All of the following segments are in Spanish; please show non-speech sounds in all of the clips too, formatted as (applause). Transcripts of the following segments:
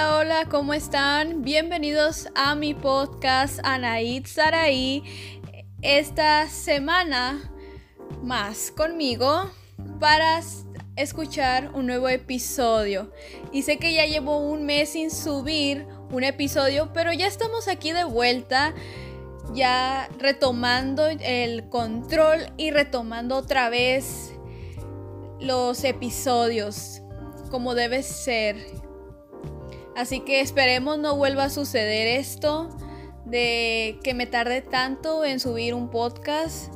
Hola, ¿cómo están? Bienvenidos a mi podcast Anaid Saraí. Esta semana más conmigo para escuchar un nuevo episodio. Y sé que ya llevo un mes sin subir un episodio, pero ya estamos aquí de vuelta, ya retomando el control y retomando otra vez los episodios como debe ser. Así que esperemos no vuelva a suceder esto de que me tarde tanto en subir un podcast.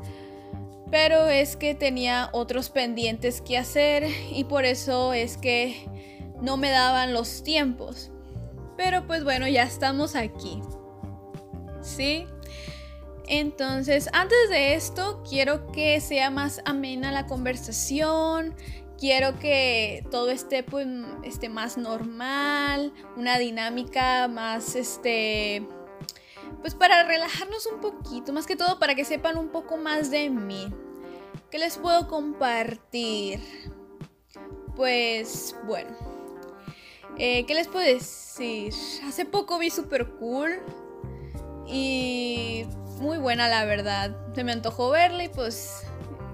Pero es que tenía otros pendientes que hacer y por eso es que no me daban los tiempos. Pero pues bueno, ya estamos aquí. ¿Sí? Entonces, antes de esto, quiero que sea más amena la conversación, quiero que todo esté pues esté más normal, una dinámica más este pues para relajarnos un poquito, más que todo para que sepan un poco más de mí. ¿Qué les puedo compartir? Pues bueno, eh, ¿qué les puedo decir? Hace poco vi Super Cool y muy buena la verdad. Se me antojó verla y pues,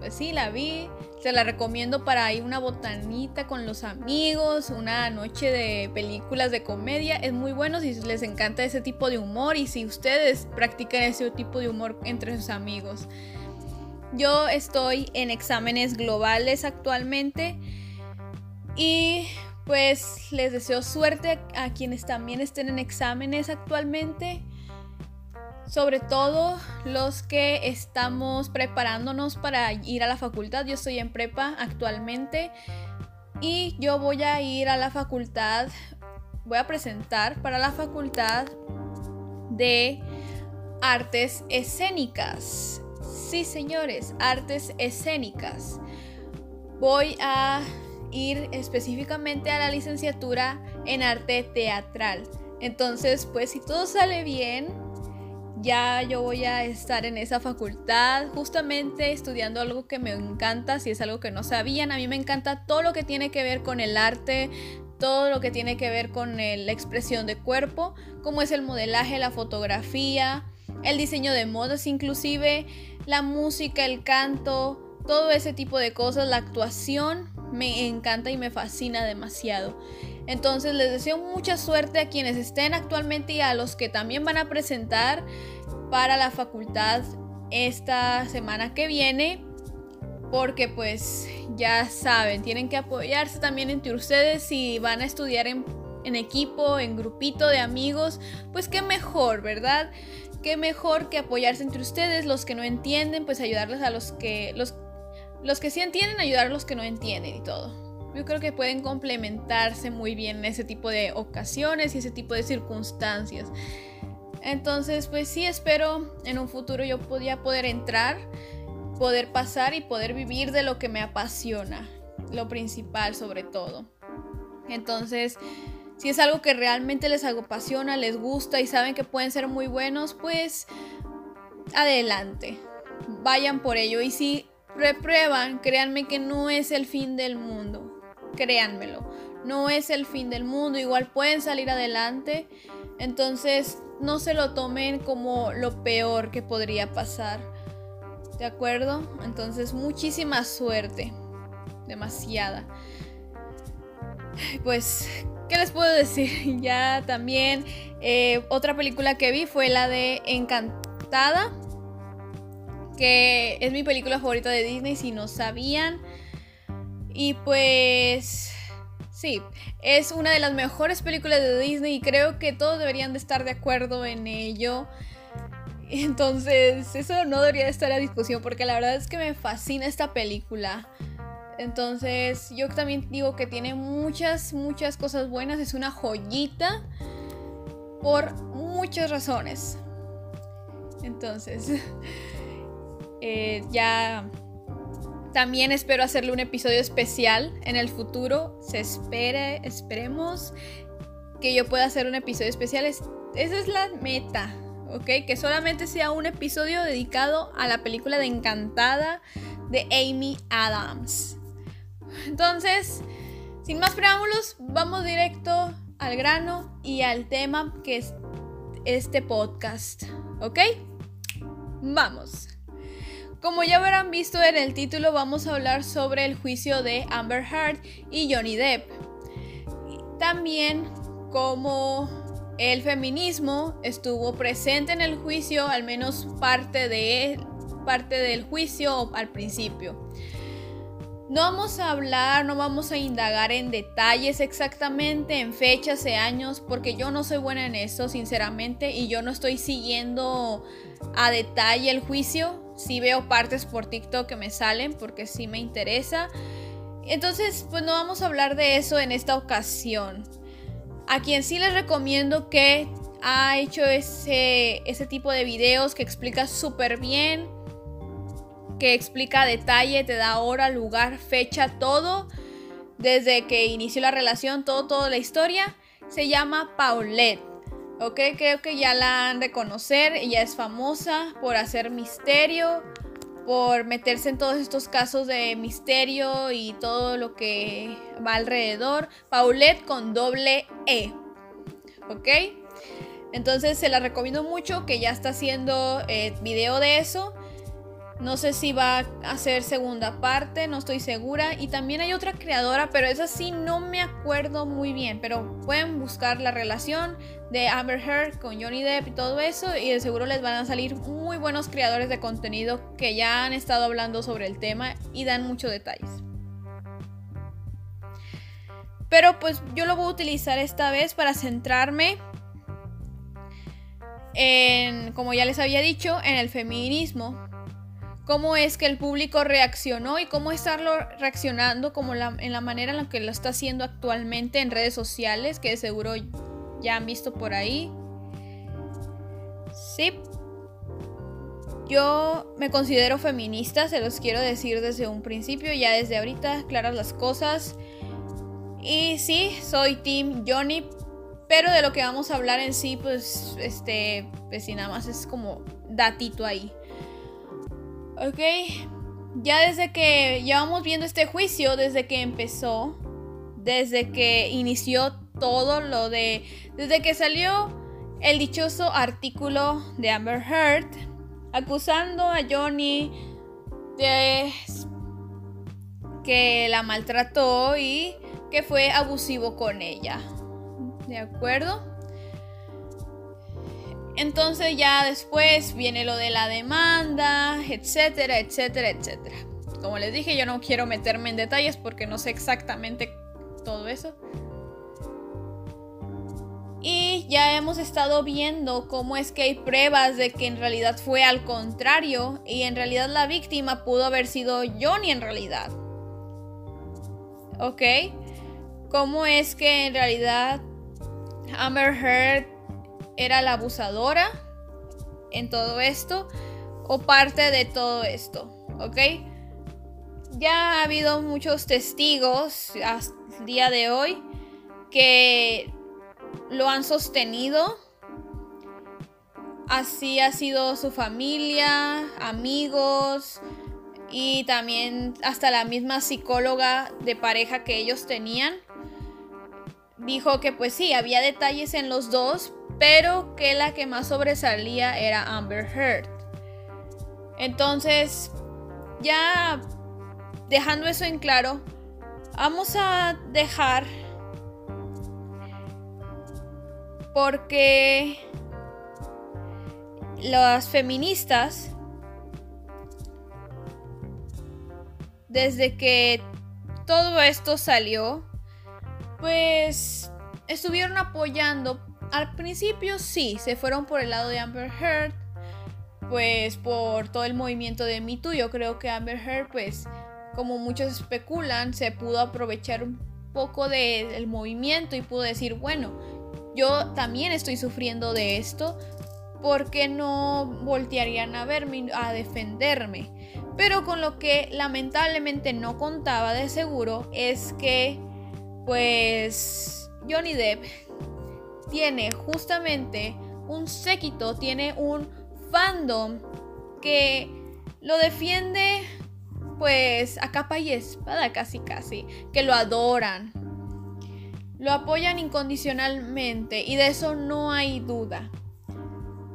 pues sí, la vi. Se la recomiendo para ir una botanita con los amigos, una noche de películas de comedia. Es muy bueno si les encanta ese tipo de humor y si ustedes practican ese tipo de humor entre sus amigos. Yo estoy en exámenes globales actualmente y pues les deseo suerte a quienes también estén en exámenes actualmente sobre todo los que estamos preparándonos para ir a la facultad. Yo estoy en prepa actualmente y yo voy a ir a la facultad, voy a presentar para la facultad de artes escénicas. Sí, señores, artes escénicas. Voy a ir específicamente a la licenciatura en arte teatral. Entonces, pues si todo sale bien, ya yo voy a estar en esa facultad justamente estudiando algo que me encanta, si es algo que no sabían, a mí me encanta todo lo que tiene que ver con el arte, todo lo que tiene que ver con la expresión de cuerpo, como es el modelaje, la fotografía, el diseño de modas, inclusive la música, el canto, todo ese tipo de cosas, la actuación, me encanta y me fascina demasiado. Entonces les deseo mucha suerte a quienes estén actualmente y a los que también van a presentar para la facultad esta semana que viene. Porque pues ya saben, tienen que apoyarse también entre ustedes si van a estudiar en, equipo, en grupito de amigos. Pues qué mejor, ¿verdad? Qué mejor que apoyarse entre ustedes, los que no entienden, pues ayudarles a los que... Los, los que sí entienden, ayudar a los que no entienden y todo yo creo que pueden complementarse muy bien en ese tipo de ocasiones y ese tipo de circunstancias. Entonces, pues sí, espero en un futuro yo podía poder entrar, poder pasar y poder vivir de lo que me apasiona, lo principal sobre todo. Entonces, si es algo que realmente les apasiona, les gusta y saben que pueden ser muy buenos, pues adelante, vayan por ello. Y si reprueban, créanme que no es el fin del mundo créanmelo. No es el fin del mundo, igual pueden salir adelante. Entonces no se lo tomen como lo peor que podría pasar. ¿De acuerdo? Entonces muchísima suerte. Demasiada. Pues, ¿qué les puedo decir? (laughs) Ya también eh, otra película que vi fue la de Encantada. Que es mi película favorita de Disney, si no sabían. Y pues sí, es una de las mejores películas de Disney y creo que todos deberían de estar de acuerdo en ello. (laughs) Entonces, eso no debería de estar a discusión porque la verdad es que me fascina esta película. Entonces, yo también digo que tiene muchas, muchas cosas buenas. Es una joyita por muchas razones. Entonces, (laughs) eh, ya también espero hacerle un episodio especial en el futuro. Se espere, esperemos que yo pueda hacer un episodio especial. esa es la meta, ¿ok? Que solamente sea un episodio dedicado a la película de Encantada de Amy Adams. Entonces, sin más preámbulos, vamos directo al grano y al tema que es este podcast, ¿ok? Vamos. Como ya habrán visto en el título, vamos a hablar sobre el juicio de Amber Heard y Johnny Depp. También como el feminismo estuvo presente en el juicio, al menos parte de parte del juicio al principio. No vamos a hablar, no vamos a indagar en detalles exactamente, en fechas y años, porque yo no soy buena en eso, sinceramente, y yo no estoy siguiendo a detalle el juicio. Sí veo partes por TikTok que me salen porque sí me interesa. Entonces, pues no vamos a hablar de eso en esta ocasión. A quien sí les recomiendo que ha hecho ese, ese tipo de videos que explica súper bien que explica detalle, te da hora, lugar, fecha, todo, desde que inició la relación, todo, toda la historia, se llama Paulette. Ok, creo que ya la han de conocer, ella es famosa por hacer misterio, por meterse en todos estos casos de misterio y todo lo que va alrededor. Paulette con doble E. ¿Ok? Entonces se la recomiendo mucho que ya está haciendo eh, video de eso. No sé si va a hacer segunda parte, no estoy segura. Y también hay otra creadora, pero esa sí no me acuerdo muy bien. Pero pueden buscar la relación de Amber Heard con Johnny Depp y todo eso. Y de seguro les van a salir muy buenos creadores de contenido que ya han estado hablando sobre el tema y dan muchos detalles. Pero pues yo lo voy a utilizar esta vez para centrarme en, como ya les había dicho, en el feminismo cómo es que el público reaccionó y cómo estarlo reaccionando como en la manera en la que lo está haciendo actualmente en redes sociales, que seguro ya han visto por ahí. Sí. Yo me considero feminista, se los quiero decir desde un principio, ya desde ahorita, claras las cosas. Y sí, soy Team Johnny, pero de lo que vamos a hablar en sí, pues, este, pues si nada más es como datito ahí. Ok, ya desde que llevamos viendo este juicio, desde que empezó, desde que inició todo lo de, desde que salió el dichoso artículo de Amber Heard acusando a Johnny de que la maltrató y que fue abusivo con ella. ¿De acuerdo? Entonces ya después viene lo de la demanda, etcétera, etcétera, etcétera. Como les dije, yo no quiero meterme en detalles porque no sé exactamente todo eso. Y ya hemos estado viendo cómo es que hay pruebas de que en realidad fue al contrario y en realidad la víctima pudo haber sido Johnny en realidad. ¿Ok? ¿Cómo es que en realidad Amber Heard era la abusadora en todo esto o parte de todo esto, ¿ok? Ya ha habido muchos testigos hasta día de hoy que lo han sostenido. Así ha sido su familia, amigos y también hasta la misma psicóloga de pareja que ellos tenían. Dijo que pues sí, había detalles en los dos, pero que la que más sobresalía era Amber Heard. Entonces, ya dejando eso en claro, vamos a dejar porque las feministas desde que todo esto salió pues estuvieron apoyando al principio sí, se fueron por el lado de Amber Heard, pues por todo el movimiento de Me Too. Yo creo que Amber Heard, pues como muchos especulan, se pudo aprovechar un poco del movimiento y pudo decir, bueno, yo también estoy sufriendo de esto, ¿por qué no voltearían a verme, a defenderme? Pero con lo que lamentablemente no contaba de seguro es que, pues, Johnny Depp tiene justamente un séquito, tiene un fandom que lo defiende pues a capa y espada casi casi, que lo adoran. lo apoyan incondicionalmente y de eso no hay duda.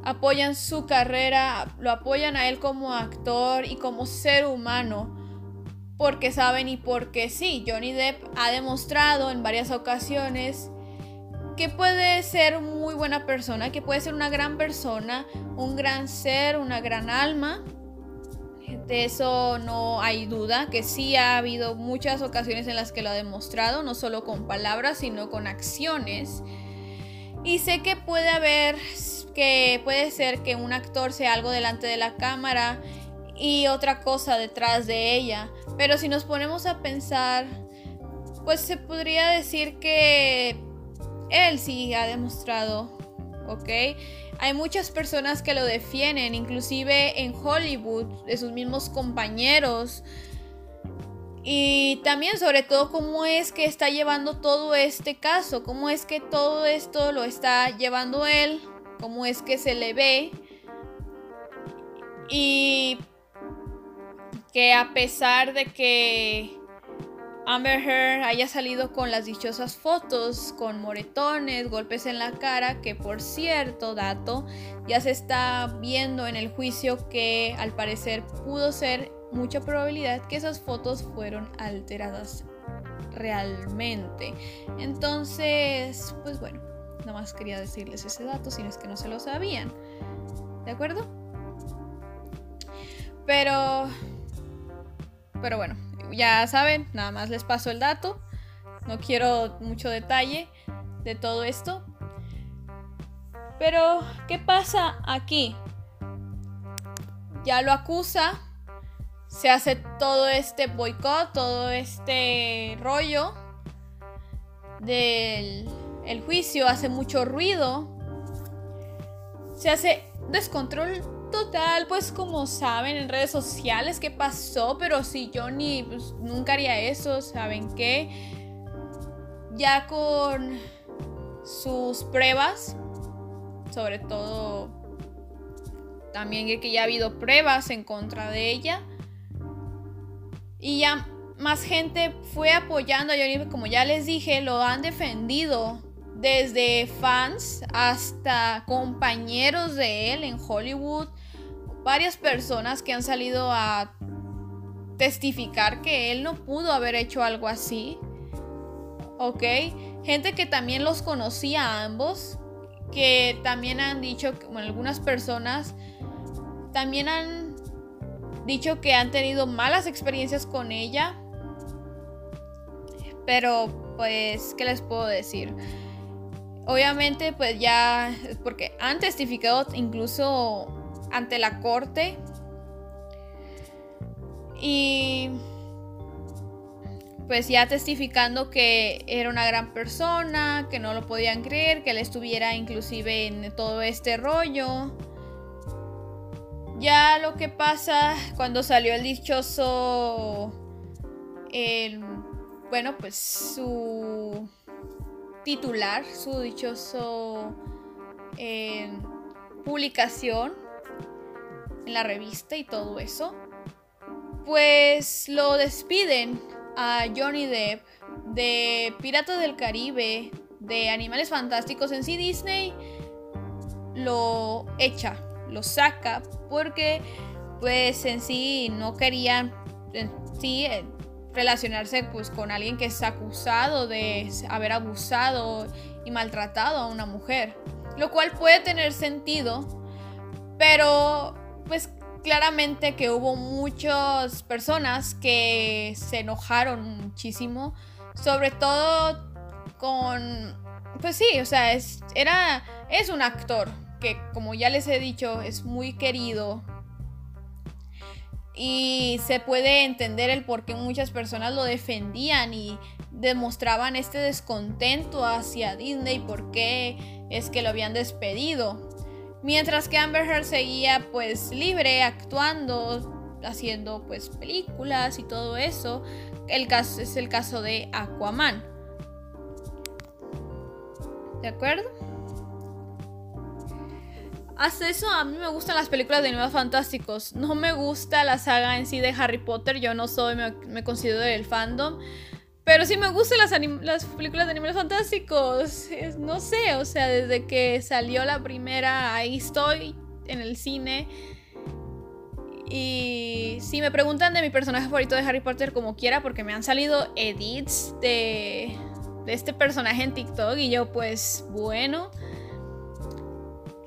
Apoyan su carrera, lo apoyan a él como actor y como ser humano porque saben y porque sí, Johnny Depp ha demostrado en varias ocasiones que puede ser muy buena persona, que puede ser una gran persona, un gran ser, una gran alma. De eso no hay duda, que sí ha habido muchas ocasiones en las que lo ha demostrado, no solo con palabras, sino con acciones. Y sé que puede haber, que puede ser que un actor sea algo delante de la cámara y otra cosa detrás de ella. Pero si nos ponemos a pensar, pues se podría decir que él sí ha demostrado, ¿ok? Hay muchas personas que lo defienden, inclusive en Hollywood, de sus mismos compañeros. Y también sobre todo cómo es que está llevando todo este caso, cómo es que todo esto lo está llevando él, cómo es que se le ve. Y que a pesar de que Amber Heard haya salido con las dichosas fotos, con moretones, golpes en la cara, que por cierto, dato, ya se está viendo en el juicio que al parecer pudo ser mucha probabilidad que esas fotos fueron alteradas realmente. Entonces, pues bueno, nada más quería decirles ese dato, si no es que no se lo sabían. ¿De acuerdo? Pero pero bueno, ya saben, nada más les paso el dato. No quiero mucho detalle de todo esto. Pero, ¿qué pasa aquí? Ya lo acusa. Se hace todo este boicot, todo este rollo del el juicio, hace mucho ruido. Se hace descontrol total, pues como saben en redes sociales qué pasó, pero si Johnny pues, nunca haría eso, ¿saben qué? Ya con sus pruebas, sobre todo también que ya ha habido pruebas en contra de ella. Y ya más gente fue apoyando a Johnny, como ya les dije, lo han defendido desde fans hasta compañeros de él en Hollywood, varias personas que han salido a testificar que él no pudo haber hecho algo así. ¿Ok? Gente que también los conocía a ambos, que también han dicho, bueno, algunas personas también han dicho que han tenido malas experiencias con ella. Pero, pues, ¿qué les puedo decir? Obviamente, pues ya, porque han testificado incluso ante la corte. Y pues ya testificando que era una gran persona, que no lo podían creer, que él estuviera inclusive en todo este rollo. Ya lo que pasa cuando salió el dichoso, bueno, pues su titular, su dichoso eh, publicación en la revista y todo eso, pues lo despiden a Johnny Depp de Piratas del Caribe, de Animales Fantásticos en sí Disney lo echa, lo saca porque pues en sí no querían en sí eh, relacionarse pues con alguien que es acusado de haber abusado y maltratado a una mujer, lo cual puede tener sentido, pero pues claramente que hubo muchas personas que se enojaron muchísimo, sobre todo con, pues sí, o sea, es, era, es un actor que como ya les he dicho es muy querido y se puede entender el por qué muchas personas lo defendían y demostraban este descontento hacia Disney por qué es que lo habían despedido. Mientras que Amber Heard seguía pues libre, actuando, haciendo pues películas y todo eso. El caso es el caso de Aquaman. ¿De acuerdo? Hasta eso a mí me gustan las películas de Animales Fantásticos. No me gusta la saga en sí de Harry Potter. Yo no soy, me, me considero del fandom. Pero sí me gustan las, las películas de animales fantásticos. no sé, o sea, desde que salió la primera, ahí estoy en el cine. Y si me preguntan de mi personaje favorito de Harry Potter, como quiera, porque me han salido edits de, de este personaje en TikTok. Y yo, pues, bueno.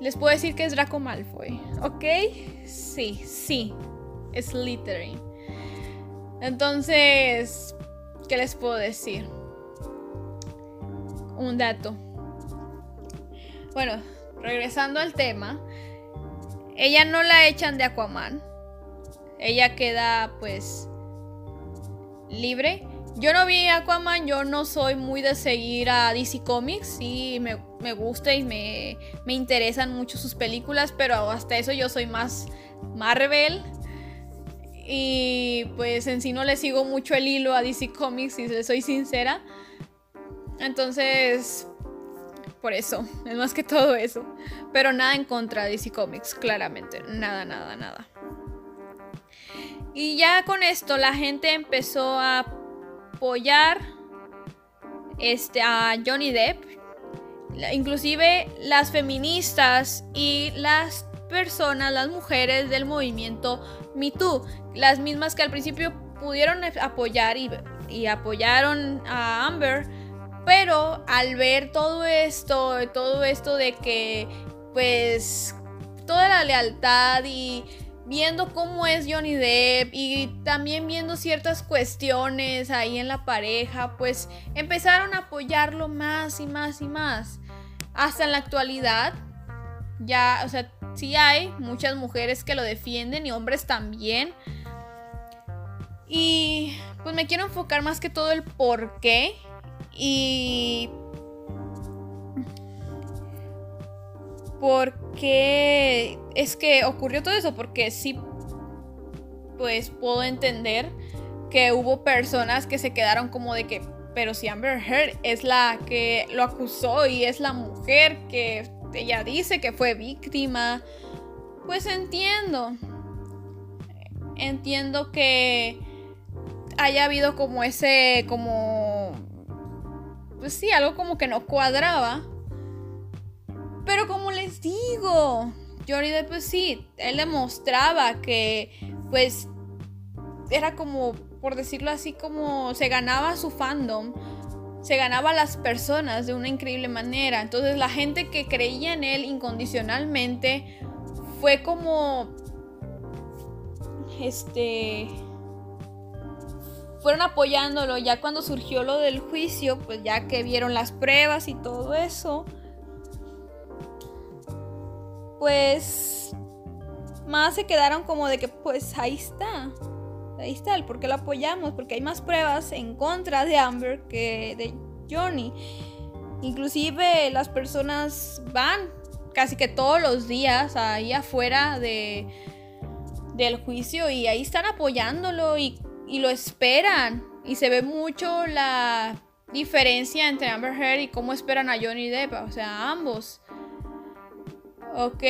Les puedo decir que es Draco Malfoy, ¿ok? Sí, sí. Es Slytherin. Entonces, ¿qué les puedo decir? Un dato. Bueno, regresando al tema, ella no la echan de Aquaman. Ella queda pues libre. Yo no vi Aquaman, yo no soy muy de seguir a DC Comics, sí me, me gusta y me, me interesan mucho sus películas, pero hasta eso yo soy más Marvel. Y pues en sí no le sigo mucho el hilo a DC Comics, si soy sincera. Entonces, por eso, es más que todo eso. Pero nada en contra de DC Comics, claramente. Nada, nada, nada. Y ya con esto la gente empezó a apoyar este, a Johnny Depp. Inclusive las feministas y las personas, las mujeres del movimiento Me Too, las mismas que al principio pudieron apoyar y, apoyaron a Amber, pero al ver todo esto, todo esto de que pues toda la lealtad y viendo cómo es Johnny Depp y también viendo ciertas cuestiones ahí en la pareja, pues empezaron a apoyarlo más y más y más. Hasta en la actualidad, ya, o sea, sí hay muchas mujeres que lo defienden y hombres también. Y pues me quiero enfocar más que todo el por qué. Y... ¿Por qué es que ocurrió todo eso? Porque sí, pues puedo entender que hubo personas que se quedaron como de que, pero si Amber Heard es la que lo acusó y es la mujer que ella dice que fue víctima, pues entiendo. Entiendo que haya habido como ese, como, pues sí, algo como que no cuadraba. Pero como les digo, Johnny Depp, pues sí, él demostraba que, pues, era como, por decirlo así, como se ganaba su fandom se ganaba a las personas de una increíble manera. Entonces la gente que creía en él incondicionalmente fue como este fueron apoyándolo ya cuando surgió lo del juicio, pues ya que vieron las pruebas y todo eso, pues más se quedaron como de que pues ahí está. Ahí está el por qué lo apoyamos, porque hay más pruebas en contra de Amber que de Johnny. Inclusive las personas van casi que todos los días ahí afuera de, del juicio y ahí están apoyándolo y, y lo esperan. Y se ve mucho la diferencia entre Amber Heard y cómo esperan a Johnny Depp, o sea, ambos. ¿Ok?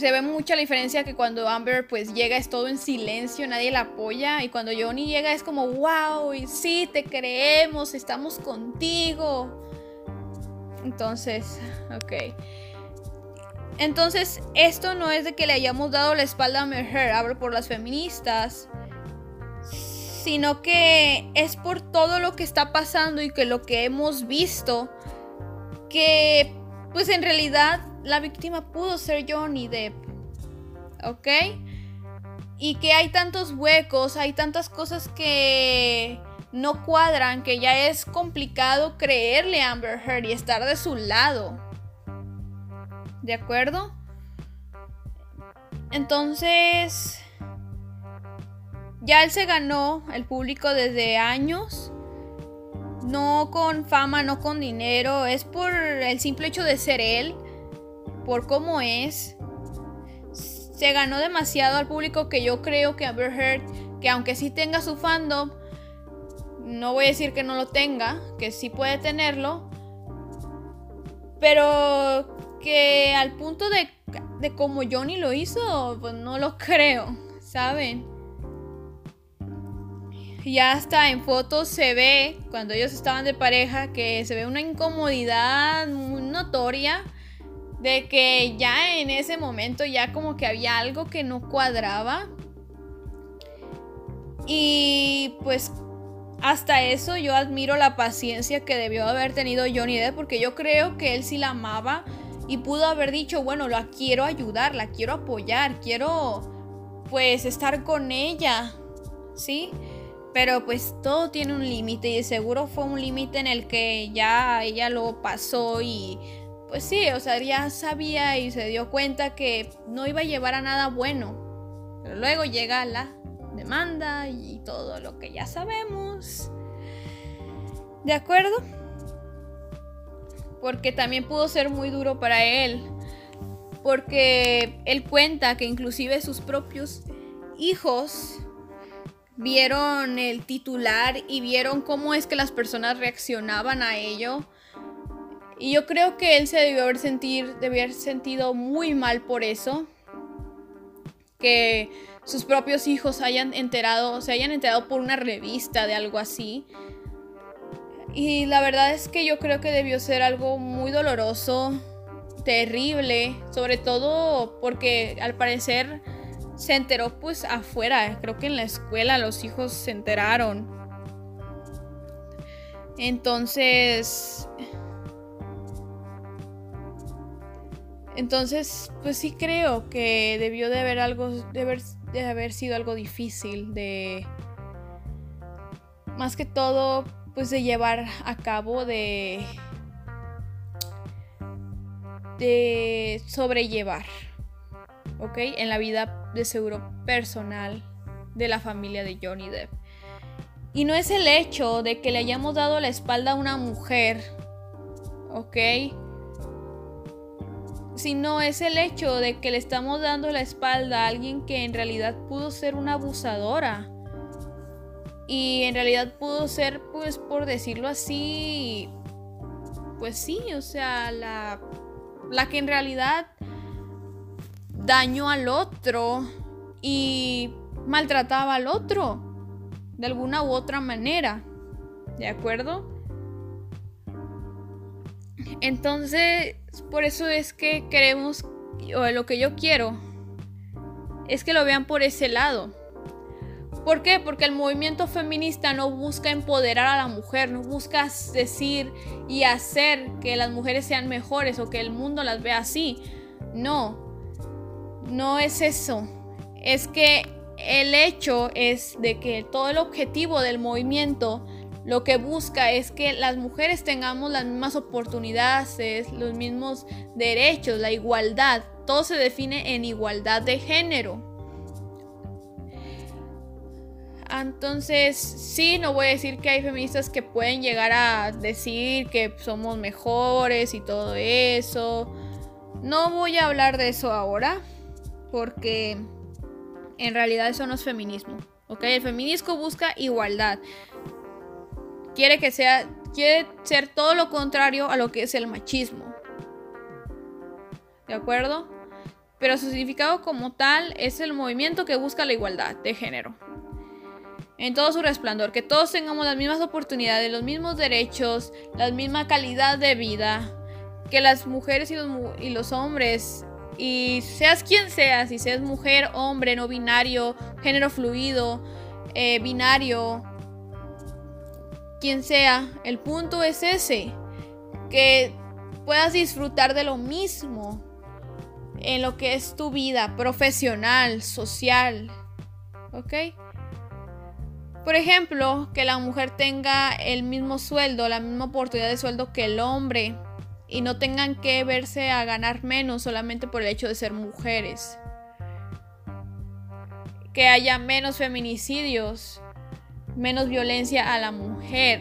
se ve mucha la diferencia que cuando Amber pues llega es todo en silencio, nadie la apoya y cuando Johnny llega es como wow, y sí, te creemos, estamos contigo. Entonces, ok. Entonces, esto no es de que le hayamos dado la espalda a Amber Heard, hablo por las feministas, sino que es por todo lo que está pasando y que lo que hemos visto, que pues en realidad la víctima pudo ser Johnny Depp. ¿Ok? Y que hay tantos huecos, hay tantas cosas que no cuadran, que ya es complicado creerle a Amber Heard y estar de su lado. ¿De acuerdo? Entonces, ya él se ganó el público desde años. No con fama, no con dinero. Es por el simple hecho de ser él por cómo es, se ganó demasiado al público que yo creo que Amber Heard, que aunque sí tenga su fandom, no voy a decir que no lo tenga, que sí puede tenerlo, pero que al punto de, de como Johnny lo hizo, pues no lo (laughs) creo, ¿saben? ya hasta en fotos se ve, cuando ellos estaban de pareja, que se ve una incomodidad muy notoria de que ya en ese momento ya como que había algo que no cuadraba. Y pues hasta eso yo admiro la paciencia que debió haber tenido Johnny Depp porque yo creo que él sí la amaba y pudo haber dicho, bueno, la quiero ayudar, la quiero apoyar, quiero pues estar con ella, ¿sí? Pero pues todo tiene un límite y seguro fue un límite en el que ya ella lo pasó y pues sí, o sea, ya sabía y se dio cuenta que no iba a llevar a nada bueno. Pero luego llega la demanda y todo lo que ya sabemos. ¿De acuerdo? Porque también pudo ser muy duro para él. Porque él cuenta que inclusive sus propios hijos vieron el titular y vieron cómo es que las personas reaccionaban a ello. Y yo creo que él se debió haber, sentir, debió haber sentido muy mal por eso. Que sus propios hijos hayan enterado, se hayan enterado por una revista de algo así. Y la verdad es que yo creo que debió ser algo muy doloroso, terrible, sobre todo porque al parecer se enteró pues afuera, creo que en la escuela los hijos se enteraron. Entonces... Entonces, pues sí creo que debió de haber algo, de haber, de haber sido algo difícil, de... Más que todo, pues de llevar a cabo, de... De sobrellevar. ¿ok? En la vida de seguro personal de la familia de Johnny Depp. Y no es el hecho de que le hayamos dado la espalda a una mujer, ¿ok? Sino es el hecho de que le estamos dando la espalda a alguien que en realidad pudo ser una abusadora. Y en realidad pudo ser, pues por decirlo así, pues sí, o sea, la, la que en realidad daño al otro y maltrataba al otro de alguna u otra manera. ¿De acuerdo? Entonces, por eso es que queremos, o lo que yo quiero, es que lo vean por ese lado. ¿Por qué? Porque el movimiento feminista no busca empoderar a la mujer, no busca decir y hacer que las mujeres sean mejores o que el mundo las vea así. No, no es eso. Es que el hecho es de que todo el objetivo del movimiento lo que busca es que las mujeres tengamos las mismas oportunidades, los mismos derechos, la igualdad. Todo se define en igualdad de género. Entonces, sí, no voy a decir que hay feministas que pueden llegar a decir que somos mejores y todo eso. No voy a hablar de eso ahora porque en realidad eso no es feminismo. ¿ok? El feminismo busca igualdad. Quiere que sea, quiere ser todo lo contrario a lo que es el machismo. ¿De acuerdo? Pero su significado como tal es el movimiento que busca la igualdad de género. En todo su resplandor, que todos tengamos las mismas oportunidades, los mismos derechos, la misma calidad de vida, que las mujeres y los, y los hombres y seas quien seas, si seas mujer, hombre, no binario, género fluido, eh, binario, quien sea, el punto es ese, que puedas disfrutar de lo mismo en lo que es tu vida profesional, social, ¿ok? Por ejemplo, que la mujer tenga el mismo sueldo, la misma oportunidad de sueldo que el hombre y no tengan que verse a ganar menos solamente por el hecho de ser mujeres. Que haya menos feminicidios, menos violencia a la mujer.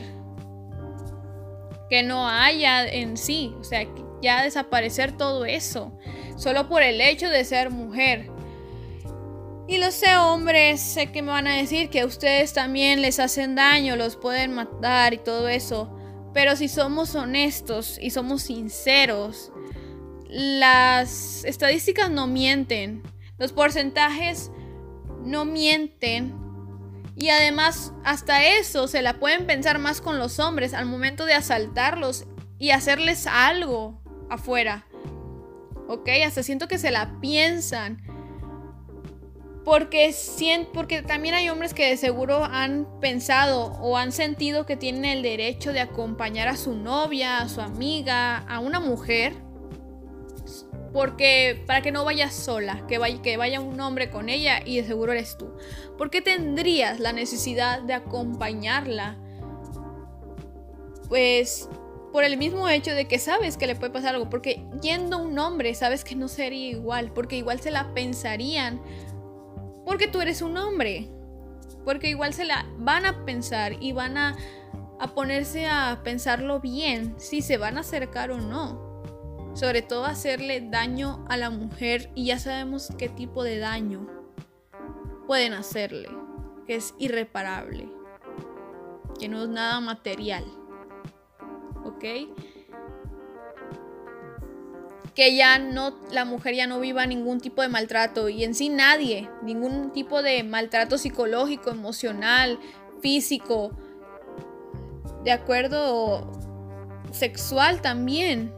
Que no haya en sí, o sea, ya desaparecer todo eso, solo por el hecho de ser mujer. Y los sé hombres, sé que me van a decir que a ustedes también les hacen daño, los pueden matar y todo eso. Pero si somos honestos y somos sinceros, las estadísticas no mienten, los porcentajes no mienten Y además, hasta eso se la pueden pensar más con los hombres al momento de asaltarlos y hacerles algo afuera. ¿Ok? Hasta siento que se la piensan. Porque, porque también hay hombres que de seguro han pensado o han sentido que tienen el derecho de acompañar a su novia, a su amiga, a una mujer. Porque para que no vaya sola, que vaya, que vaya un hombre con ella y de seguro eres tú. ¿Por qué tendrías la necesidad de acompañarla? Pues por el mismo hecho de que sabes que le puede pasar algo. Porque yendo un hombre, sabes que no sería igual. Porque igual se la pensarían porque tú eres un hombre. Porque igual se la van a pensar y van a, ponerse a pensarlo bien si se van a acercar o no. Sobre todo hacerle daño a la mujer y ya sabemos qué tipo de daño pueden hacerle. Que es irreparable. Que no es nada material. ¿Ok? Que ya no, la mujer ya no viva ningún tipo de maltrato y en sí nadie, ningún tipo de maltrato psicológico, emocional, físico, de acuerdo, sexual también.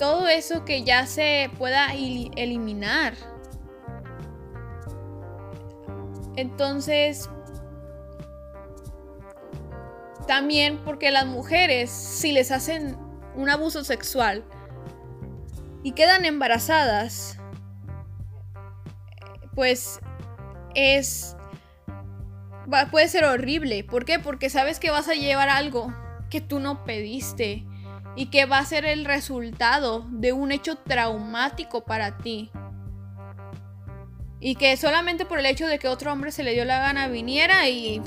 Todo eso que ya se pueda eliminar. Entonces, también porque las mujeres, si les hacen un abuso sexual y quedan embarazadas, pues es... puede ser horrible. ¿Por qué? Porque sabes que vas a llevar algo que tú no pediste y que va a ser el resultado de un hecho traumático para ti. Y que solamente por el hecho de que otro hombre se le dio la gana viniera y,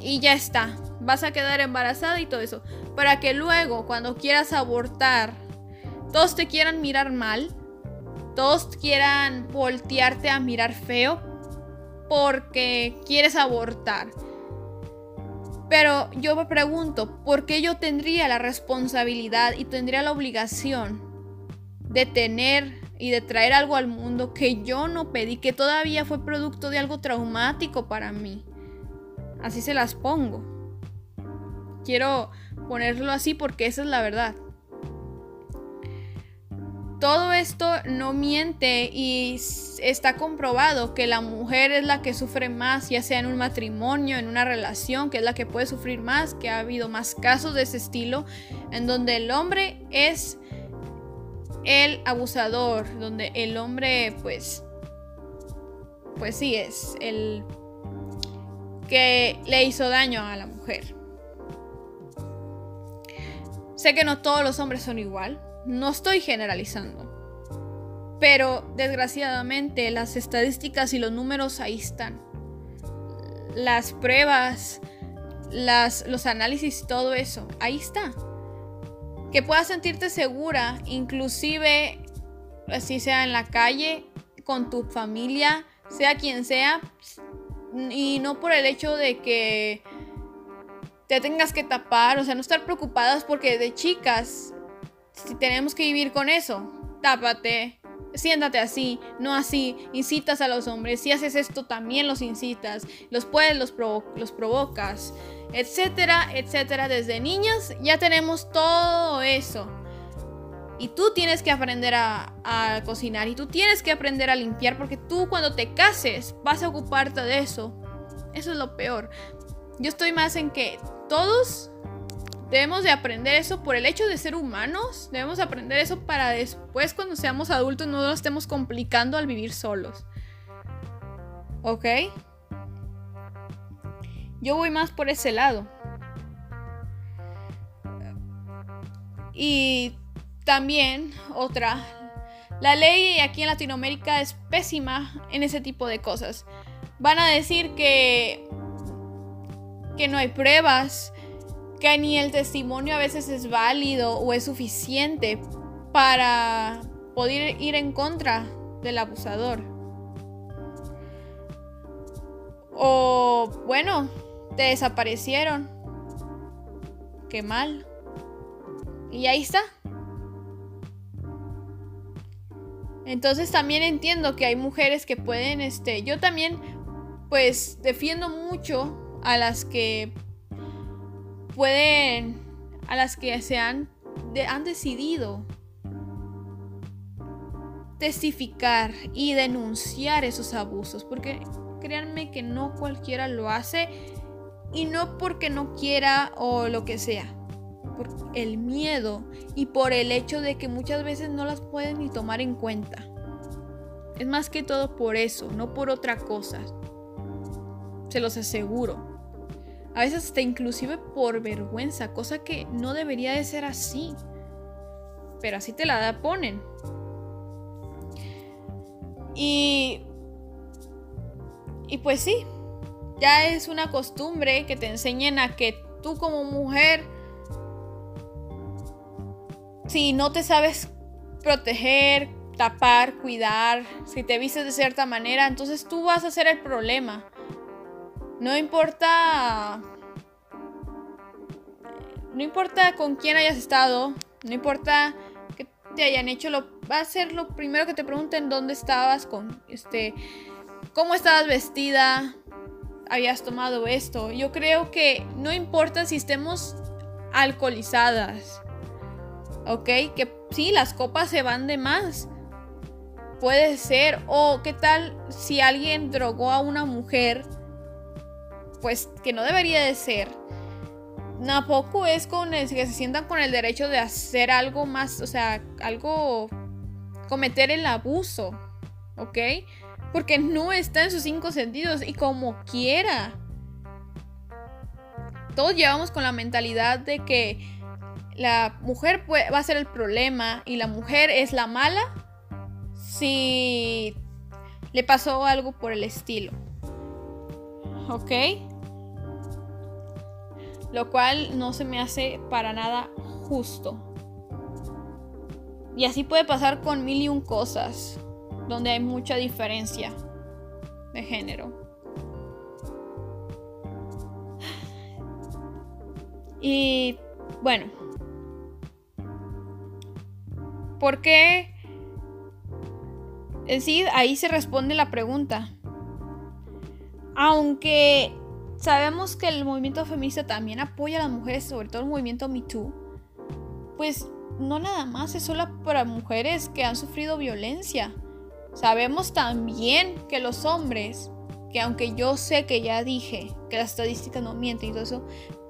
y ya está. Vas a quedar embarazada y todo eso para que luego cuando quieras abortar, todos te quieran mirar mal, todos quieran voltearte a mirar feo porque quieres abortar. Pero yo me pregunto, ¿por qué yo tendría la responsabilidad y tendría la obligación de tener y de traer algo al mundo que yo no pedí, que todavía fue producto de algo traumático para mí? Así se las pongo. Quiero ponerlo así porque esa es la verdad. Todo esto no miente y está comprobado que la mujer es la que sufre más, ya sea en un matrimonio, en una relación, que es la que puede sufrir más, que ha habido más casos de ese estilo, en donde el hombre es el abusador, donde el hombre pues pues sí es el que le hizo daño a la mujer. Sé que no todos los hombres son igual, no estoy generalizando, pero desgraciadamente las estadísticas y los números ahí están. Las pruebas, las, los análisis todo eso, ahí está. Que puedas sentirte segura, inclusive así sea en la calle, con tu familia, sea quien sea, y no por el hecho de que te tengas que tapar, o sea, no estar preocupadas porque de chicas, si tenemos que vivir con eso, tápate, siéntate así, no así, incitas a los hombres, si haces esto también los incitas, los puedes, los, los provocas, etcétera, etcétera. Desde niñas ya tenemos todo eso. Y tú tienes que aprender a, a, cocinar y tú tienes que aprender a limpiar porque tú cuando te cases vas a ocuparte de eso. Eso es lo peor. Yo estoy más en que todos debemos de aprender eso por el hecho de ser humanos. Debemos aprender eso para después cuando seamos adultos no lo estemos complicando al vivir solos. ¿Ok? Yo voy más por ese lado. Y también otra, la ley aquí en Latinoamérica es pésima en ese tipo de cosas. Van a decir que que no hay pruebas, que ni el testimonio a veces es válido o es suficiente para poder ir en contra del abusador. O bueno, te desaparecieron. Qué mal. Y ahí está. Entonces también entiendo que hay mujeres que pueden, este, yo también pues defiendo mucho a las que pueden, a las que se han, han decidido testificar y denunciar esos abusos, porque créanme que no cualquiera lo hace y no porque no quiera o lo que sea, por el miedo y por el hecho de que muchas veces no las pueden ni tomar en cuenta. Es más que todo por eso, no por otra cosa. Se los aseguro. A veces hasta inclusive por vergüenza, cosa que no debería de ser así. Pero así te la ponen. Y... Y pues sí, ya es una costumbre que te enseñen a que tú como mujer, si no te sabes proteger, tapar, cuidar, si te vistes de cierta manera, entonces tú vas a ser el problema. No importa. No importa con quién hayas estado. No importa que te hayan hecho lo. Va a ser lo primero que te pregunten dónde estabas. Con este. cómo estabas vestida. Habías tomado esto. Yo creo que no importa si estemos alcoholizadas. ¿Ok? Que sí, las copas se van de más. Puede ser. O qué tal si alguien drogó a una mujer pues que no debería de ser. Tampoco es con el que se sientan con el derecho de hacer algo más, o sea, algo cometer el abuso, ¿ok? Porque no está en sus cinco sentidos y como quiera. Todos llevamos con la mentalidad de que la mujer va a ser el problema y la mujer es la mala si le pasó algo por el estilo. ¿Ok? Lo cual no se me hace para nada justo. Y así puede pasar con mil y un cosas, donde hay mucha diferencia de género. Y bueno, ¿por qué? En sí, ahí se responde la pregunta. Aunque sabemos que el movimiento feminista también apoya a las mujeres, sobre todo el movimiento Me Too, pues no nada más es solo para mujeres que han sufrido violencia. Sabemos también que los hombres, que aunque yo sé que ya dije que las estadísticas no mienten y todo eso,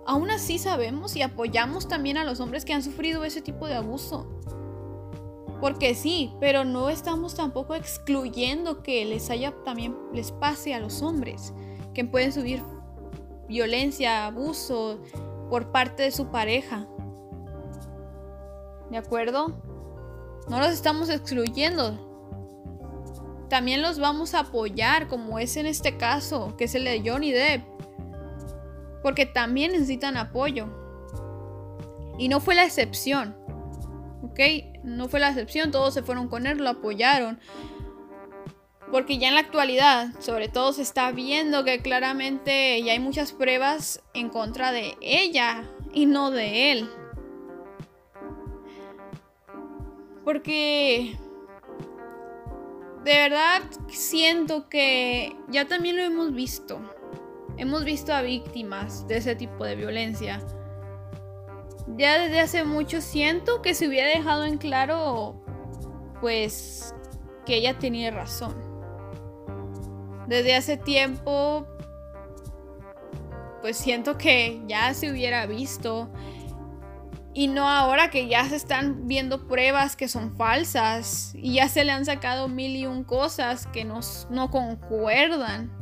aún así sabemos y apoyamos también a los hombres que han sufrido ese tipo de abuso. Porque sí, pero no estamos tampoco excluyendo que les haya también les pase a los hombres que pueden subir violencia, abuso por parte de su pareja. ¿De acuerdo? No los estamos excluyendo. También los vamos a apoyar, como es en este caso, que es el de Johnny Depp. Porque también necesitan apoyo. Y no fue la excepción. ¿Ok? No fue la excepción. Todos se fueron con él, lo apoyaron. Porque ya en la actualidad, sobre todo, se está viendo que claramente ya hay muchas pruebas en contra de ella y no de él. Porque de verdad siento que ya también lo hemos visto. Hemos visto a víctimas de ese tipo de violencia. Ya desde hace mucho siento que se hubiera dejado en claro, pues, que ella tenía razón desde hace tiempo, pues siento que ya se hubiera visto. Y no ahora que ya se están viendo pruebas que son falsas y ya se le han sacado mil y un cosas que no, no concuerdan.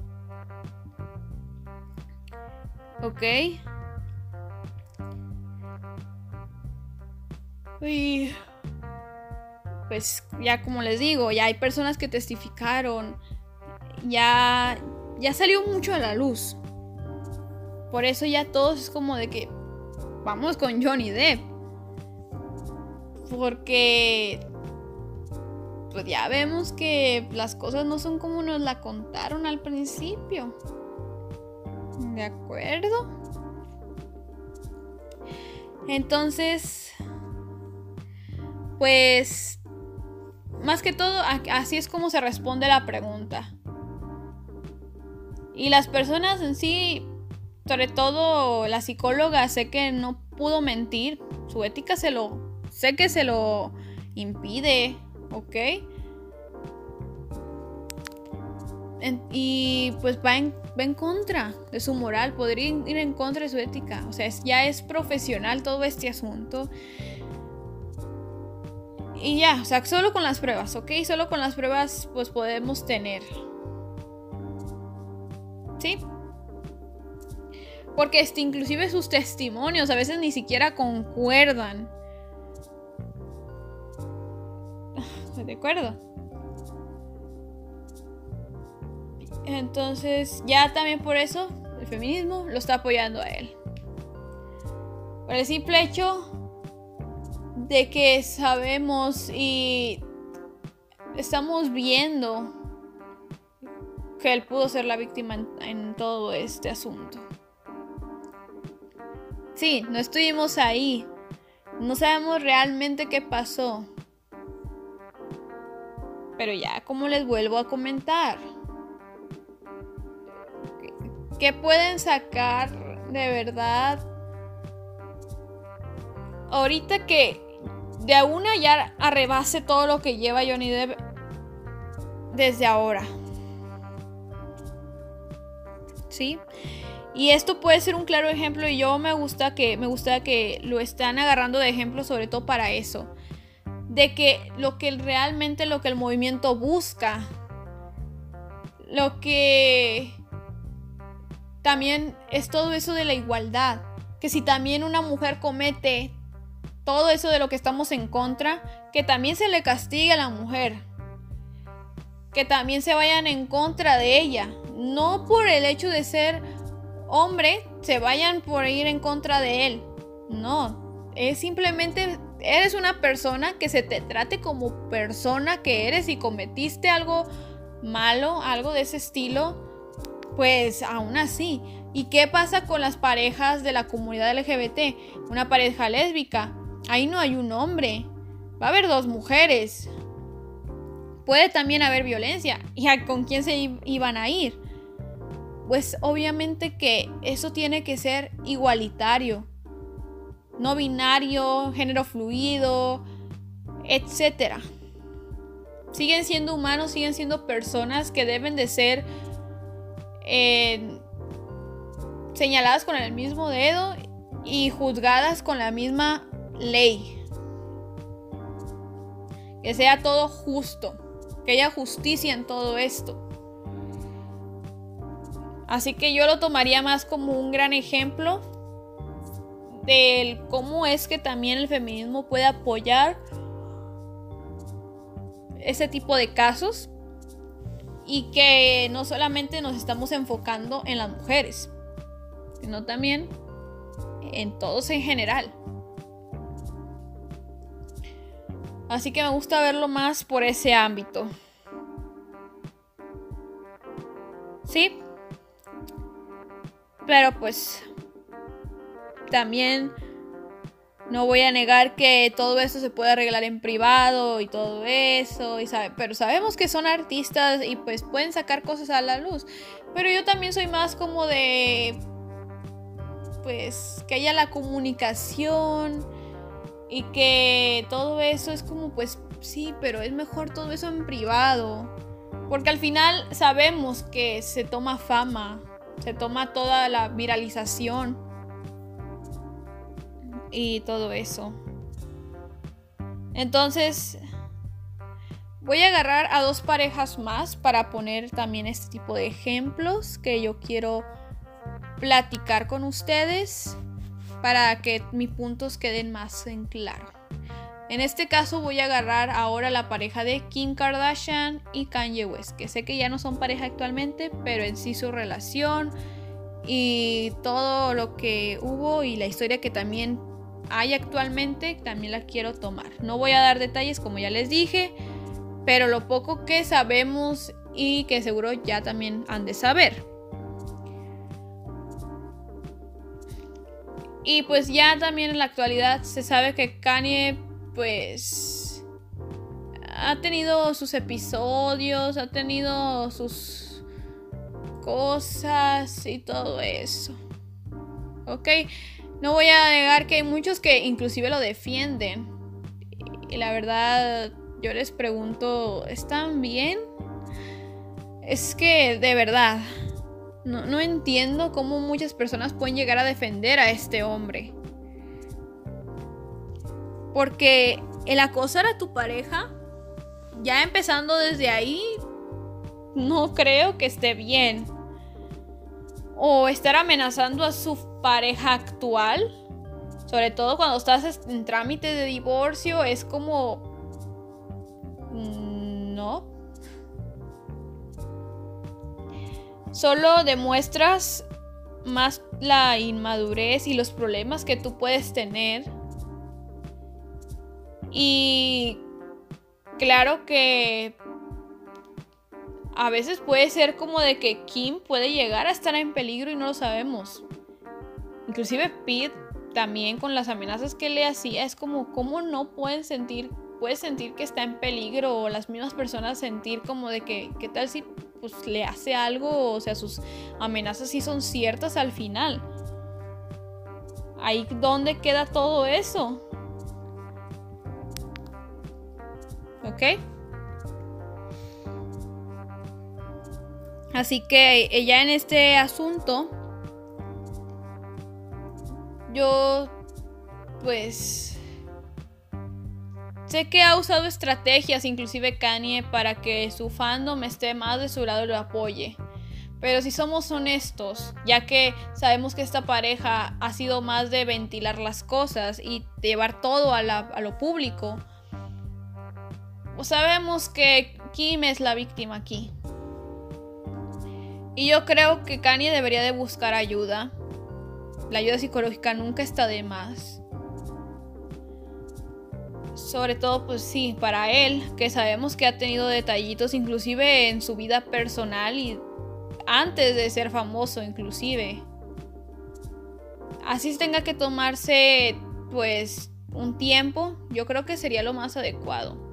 ¿Ok? Y pues ya como les digo, ya hay personas que testificaron ya, ya salió mucho a la luz. Por eso ya todos es como de que vamos con Johnny Depp. Porque pues ya vemos que las cosas no son como nos la contaron al principio. ¿De acuerdo? Entonces, pues, más que todo, así es como se responde la pregunta. Y las personas en sí, sobre todo la psicóloga, sé que no pudo mentir. Su ética se lo. Sé que se lo impide, ¿ok? y pues va en, contra de su moral, podría ir en contra de su ética. O sea, ya es profesional todo este asunto. Y ya, o sea, solo con las pruebas, ¿ok? Solo con las pruebas pues podemos tener. ¿Sí? Porque este, inclusive sus testimonios a veces ni siquiera concuerdan. ¿De acuerdo? Entonces, ya también por eso el feminismo lo está apoyando a él. Por el simple hecho de que sabemos y estamos viendo que él pudo ser la víctima en, todo este asunto. Sí, no estuvimos ahí. No sabemos realmente qué pasó. Pero ya, como les vuelvo a comentar, ¿qué pueden sacar de verdad? Ahorita que de una ya arrebase todo lo que lleva Johnny Depp desde ahora. ¿Sí? Y esto puede ser un claro ejemplo y yo me gusta que me gusta que lo están agarrando de ejemplo sobre todo para eso. De que lo que realmente lo que el movimiento busca lo que también es todo eso de la igualdad, que si también una mujer comete todo eso de lo que estamos en contra, que también se le castigue a la mujer. Que también se vayan en contra de ella. No por el hecho de ser hombre, se vayan por ir en contra de él. No, es simplemente eres una persona que se te trate como persona que eres y cometiste algo malo, algo de ese estilo, pues aún así. ¿Y qué pasa con las parejas de la comunidad LGBT? Una pareja lésbica Ahí no hay un hombre. Va a haber dos mujeres. Puede también haber violencia. ¿Y con quién se iban a ir? Pues obviamente que eso tiene que ser igualitario. No binario, género fluido, etc. Siguen siendo humanos, siguen siendo personas que deben de ser eh, señaladas con el mismo dedo y juzgadas con la misma ley. Que sea todo justo. Que haya justicia en todo esto. Así que yo lo tomaría más como un gran ejemplo del cómo es que también el feminismo puede apoyar ese tipo de casos y que no solamente nos estamos enfocando en las mujeres, sino también en todos en general. Así que me gusta verlo más por ese ámbito. Sí. Pero pues también no voy a negar que todo eso se puede arreglar en privado y todo eso, y sabe, pero sabemos que son artistas y pues pueden sacar cosas a la luz. Pero yo también soy más como de pues que haya la comunicación y que todo eso es como, pues sí, pero es mejor todo eso en privado. Porque al final sabemos que se toma fama, se toma toda la viralización y todo eso. Entonces, voy a agarrar a dos parejas más para poner también este tipo de ejemplos que yo quiero platicar con ustedes para que mis puntos queden más en claro. En este caso voy a agarrar ahora la pareja de Kim Kardashian y Kanye West, que sé que ya no son pareja actualmente, pero en sí su relación y todo lo que hubo y la historia que también hay actualmente, también la quiero tomar. No voy a dar detalles como ya les dije, pero lo poco que sabemos y que seguro ya también han de saber. Y pues ya también en la actualidad se sabe que Kanye pues ha tenido sus episodios, ha tenido sus cosas y todo eso. ¿Ok? No voy a negar que hay muchos que inclusive lo defienden. Y la verdad, yo les pregunto, ¿están bien? Es que, de verdad, no, no entiendo cómo muchas personas pueden llegar a defender a este hombre. Porque el acosar a tu pareja, ya empezando desde ahí, no creo que esté bien. O estar amenazando a su pareja actual, sobre todo cuando estás en trámite de divorcio, es como... Mm, no. Solo demuestras más la inmadurez y los problemas que tú puedes tener. Y claro que a veces puede ser como de que Kim puede llegar a estar en peligro y no lo sabemos. Inclusive Pete también con las amenazas que le hacía es como cómo no pueden sentir puede sentir que está en peligro o las mismas personas sentir como de que qué tal si pues le hace algo o sea sus amenazas sí son ciertas al final. Ahí dónde queda todo eso ¿ok? Así que ella en este asunto, yo pues sé que ha usado estrategias, inclusive Kanye, para que su fandom esté más de su lado y lo apoye. Pero si somos honestos, ya que sabemos que esta pareja ha sido más de ventilar las cosas y llevar todo a, a lo público, sabemos que Kim es la víctima aquí. Y yo creo que Kanye debería de buscar ayuda. La ayuda psicológica nunca está de más. Sobre todo, pues sí, para él, que sabemos que ha tenido detallitos inclusive en su vida personal y antes de ser famoso inclusive. Así tenga que tomarse pues un tiempo, yo creo que sería lo más adecuado.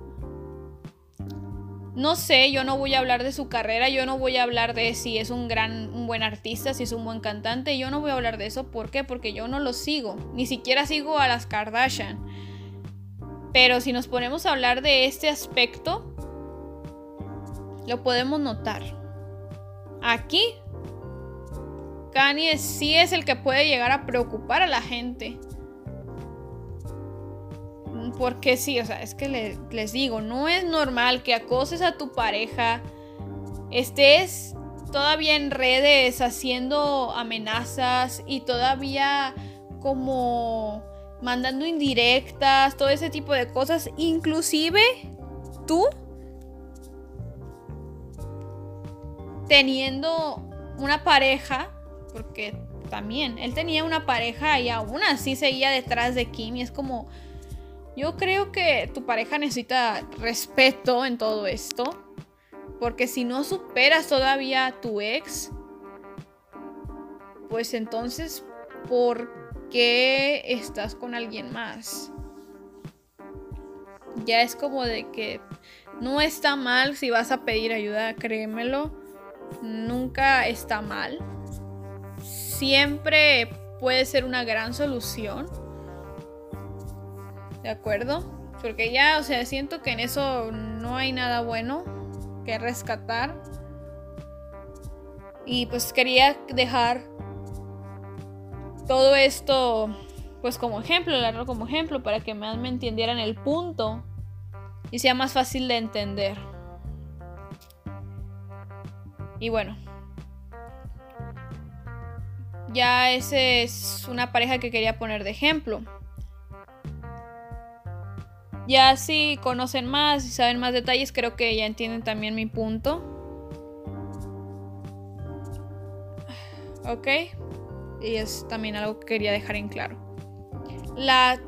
No sé, yo no voy a hablar de su carrera, yo no voy a hablar de si es un gran, un buen artista, si es un buen cantante, yo no voy a hablar de eso. ¿Por qué? Porque yo no lo sigo, ni siquiera sigo a las Kardashian. Pero si nos ponemos a hablar de este aspecto, lo podemos notar. Aquí, Kanye sí es el que puede llegar a preocupar a la gente. Porque sí, o sea, es que les digo, no es normal que acoses a tu pareja, estés todavía en redes haciendo amenazas y todavía como mandando indirectas, todo ese tipo de cosas, inclusive tú teniendo una pareja, porque también él tenía una pareja y aún así seguía detrás de Kim y es como yo creo que tu pareja necesita respeto en todo esto. Porque si no superas todavía a tu ex, pues entonces, ¿por qué estás con alguien más? Ya es como de que no está mal si vas a pedir ayuda, créemelo. Nunca está mal. Siempre puede ser una gran solución ¿De acuerdo? Porque ya, o sea, siento que en eso no hay nada bueno que rescatar. Y pues quería dejar todo esto pues como ejemplo, darlo como ejemplo para que más me entendieran el punto y sea más fácil de entender. Y bueno, ya ese es una pareja que quería poner de ejemplo. Ya si conocen más y saben más detalles, creo que ya entienden también mi punto. Ok. Y es también algo que quería dejar en claro. La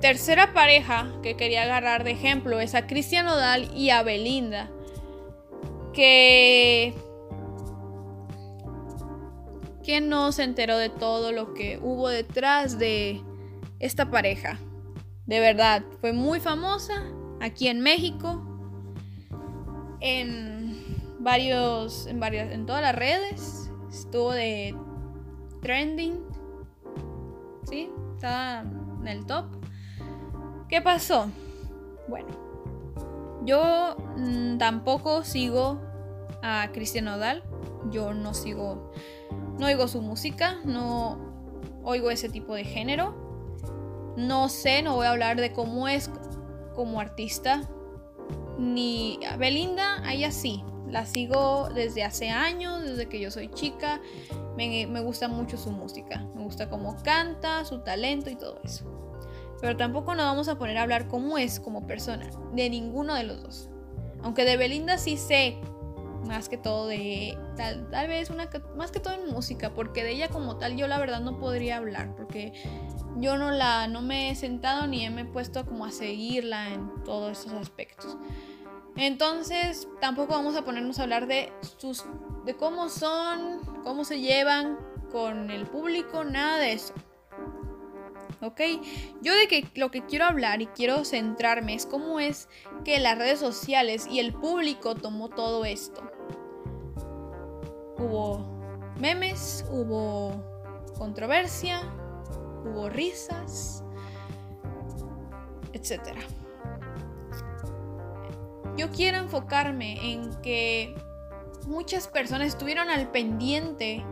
tercera pareja que quería agarrar de ejemplo es a Cristian Odal y a Belinda. Que... ¿Quién no se enteró de todo lo que hubo detrás de esta pareja? De verdad, fue muy famosa aquí en México. En varios, en varias, en todas las redes. Estuvo de trending. ¿Sí? Estaba en el top. ¿Qué pasó? Bueno, yo mm, tampoco sigo a Cristian Odal. Yo no sigo, no oigo su música, no oigo ese tipo de género. No sé, no voy a hablar de cómo es como artista. Ni Belinda, ella sí. La sigo desde hace años, desde que yo soy chica. Me, me gusta mucho su música. Me gusta cómo canta, su talento y todo eso. Pero tampoco nos vamos a poner a hablar cómo es como persona. De ninguno de los dos. Aunque de Belinda sí sé más que todo de tal, tal vez una más que todo en música porque de ella como tal yo la verdad no podría hablar porque yo no la no me he sentado ni me he puesto como a seguirla en todos esos aspectos entonces tampoco vamos a ponernos a hablar de sus de cómo son cómo se llevan con el público nada de eso ¿ok? Yo de que lo que quiero hablar y quiero centrarme es cómo es que las redes sociales y el público tomó todo esto. Hubo memes, hubo controversia, hubo risas, etc. Yo quiero enfocarme en que muchas personas estuvieron al pendiente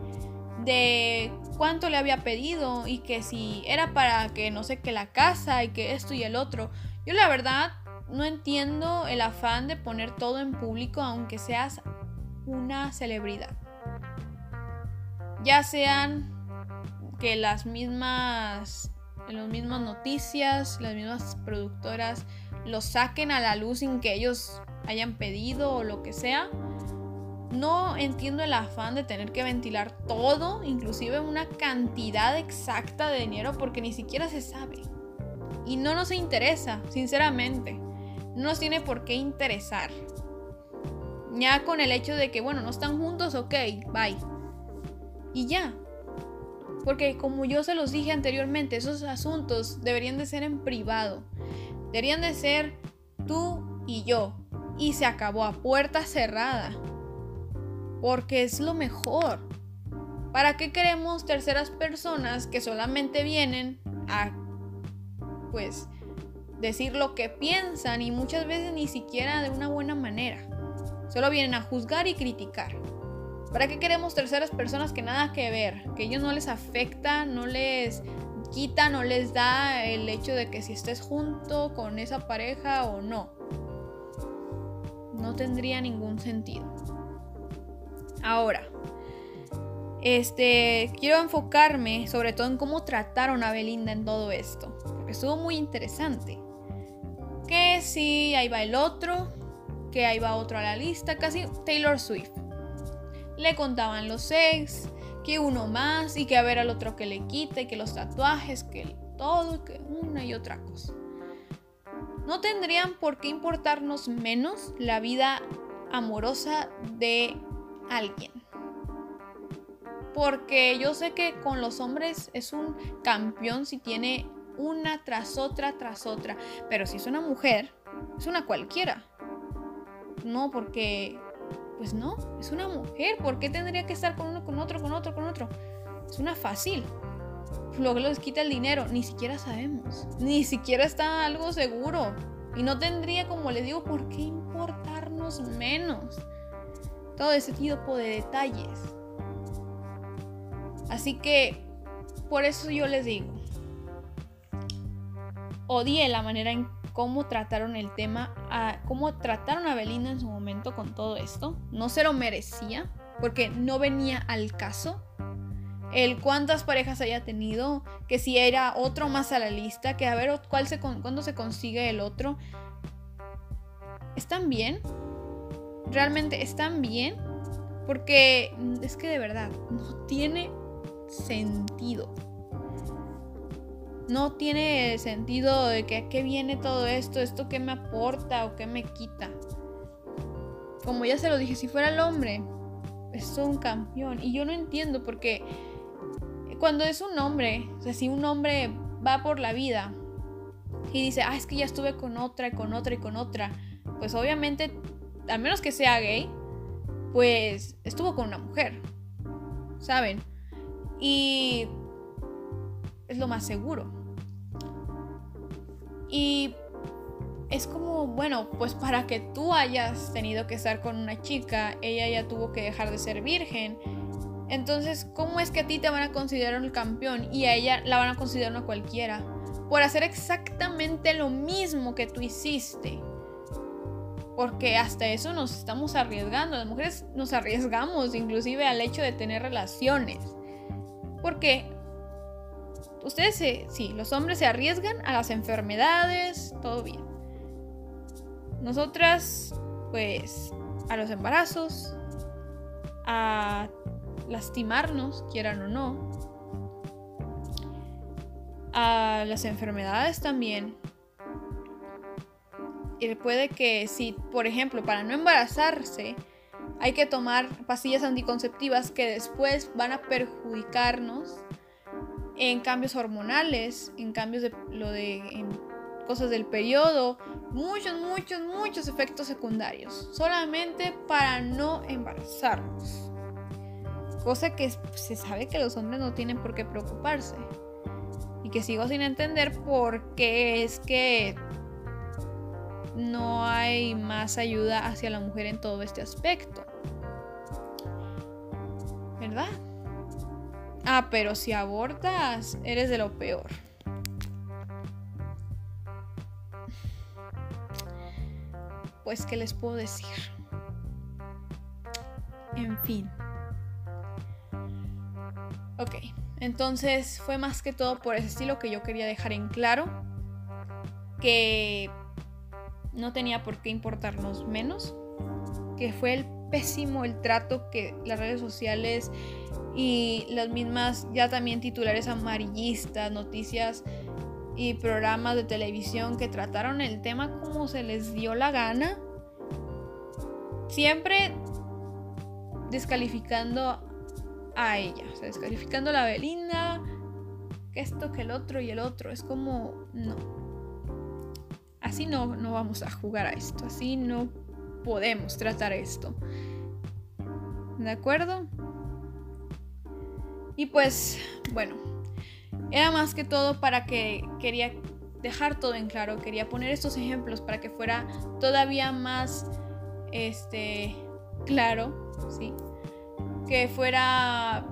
de cuánto le había pedido y que si era para que no sé qué la casa y que esto y el otro. Yo la verdad no entiendo el afán de poner todo en público aunque seas una celebridad. Ya sean que las mismas las mismas noticias, las mismas productoras lo saquen a la luz sin que ellos hayan pedido o lo que sea no entiendo el afán de tener que ventilar todo, inclusive una cantidad exacta de dinero, porque ni siquiera se sabe. Y no nos interesa, sinceramente. No nos tiene por qué interesar. Ya con el hecho de que, bueno, no están juntos, ok, bye. Y ya. Porque como yo se los dije anteriormente, esos asuntos deberían de ser en privado. Deberían de ser tú y yo. Y se acabó a puerta cerrada porque es lo mejor. ¿Para qué queremos terceras personas que solamente vienen a, pues, decir lo que piensan y muchas veces ni siquiera de una buena manera? Solo vienen a juzgar y criticar. ¿Para qué queremos terceras personas que nada que ver? Que ellos no les afecta, no les quita, no les da el hecho de que si estés junto con esa pareja o no. No tendría ningún sentido. Ahora, este, quiero enfocarme sobre todo en cómo trataron a Belinda en todo esto, porque estuvo muy interesante. Que si ahí va el otro, que ahí va otro a la lista, casi Taylor Swift. Le contaban los sex, que uno más y que a ver al otro que le quita y que los tatuajes, que todo, que una y otra cosa. No tendrían por qué importarnos menos la vida amorosa de alguien. Porque yo sé que con los hombres es un campeón si tiene una tras otra tras otra. Pero si es una mujer, es una cualquiera. No, porque... Pues no, es una mujer. ¿Por qué tendría que estar con uno, con otro, con otro, con otro? Es una fácil. Luego les quita el dinero. Ni siquiera sabemos. Ni siquiera está algo seguro. Y no tendría, como les digo, por qué importarnos menos todo ese tipo de detalles. Así que por eso yo les digo, odié la manera en cómo trataron el tema, cómo trataron a Belinda en su momento con todo esto. No se lo merecía, porque no venía al caso. El cuántas parejas haya tenido, que si era otro más a la lista, que a ver cuál se, cuándo se consigue el otro. ¿Están bien? realmente están bien. Porque es que de verdad, no tiene sentido. No tiene sentido de que qué viene todo esto, esto qué me aporta o qué me quita. Como ya se lo dije, si fuera el hombre, es un campeón. Y yo no entiendo porque cuando es un hombre, o sea, si un hombre va por la vida y dice, ah, es que ya estuve con otra y con otra y con otra, pues obviamente al menos que sea gay, pues estuvo con una mujer, ¿saben? Y es lo más seguro. Y es como, bueno, pues para que tú hayas tenido que estar con una chica, ella ya tuvo que dejar de ser virgen. Entonces, ¿cómo es que a ti te van a considerar un campeón y a ella la van a considerar una cualquiera? Por hacer exactamente lo mismo que tú hiciste. Porque hasta eso nos estamos arriesgando. Las mujeres nos arriesgamos inclusive al hecho de tener relaciones. Porque ustedes, sí, los hombres se arriesgan a las enfermedades, todo bien. Nosotras, pues, a los embarazos, a lastimarnos, quieran o no, a las enfermedades también. Y puede que si, por ejemplo, para no embarazarse, hay que tomar pastillas anticonceptivas que después van a perjudicarnos en cambios hormonales, en cambios de lo de cosas del periodo, muchos, muchos, muchos efectos secundarios, solamente para no embarazarnos. Cosa que se sabe que los hombres no tienen por qué preocuparse. Y que sigo sin entender por qué es que no hay más ayuda hacia la mujer en todo este aspecto. ¿Verdad? Ah, pero si abortas, eres de lo peor. Pues, ¿qué les puedo decir? En fin. Ok, entonces fue más que todo por ese estilo que yo quería dejar en claro que no tenía por qué importarnos menos, que fue el pésimo el trato que las redes sociales y las mismas ya también titulares amarillistas, noticias y programas de televisión que trataron el tema como se les dio la gana, siempre descalificando a ella, o sea, descalificando a la Belinda, que esto, que el otro y el otro, es como, no, así no, no vamos a jugar a esto, así no podemos tratar esto. ¿De acuerdo? Y pues, bueno, era más que todo para que quería dejar todo en claro, quería poner estos ejemplos para que fuera todavía más este claro, ¿sí? Que fuera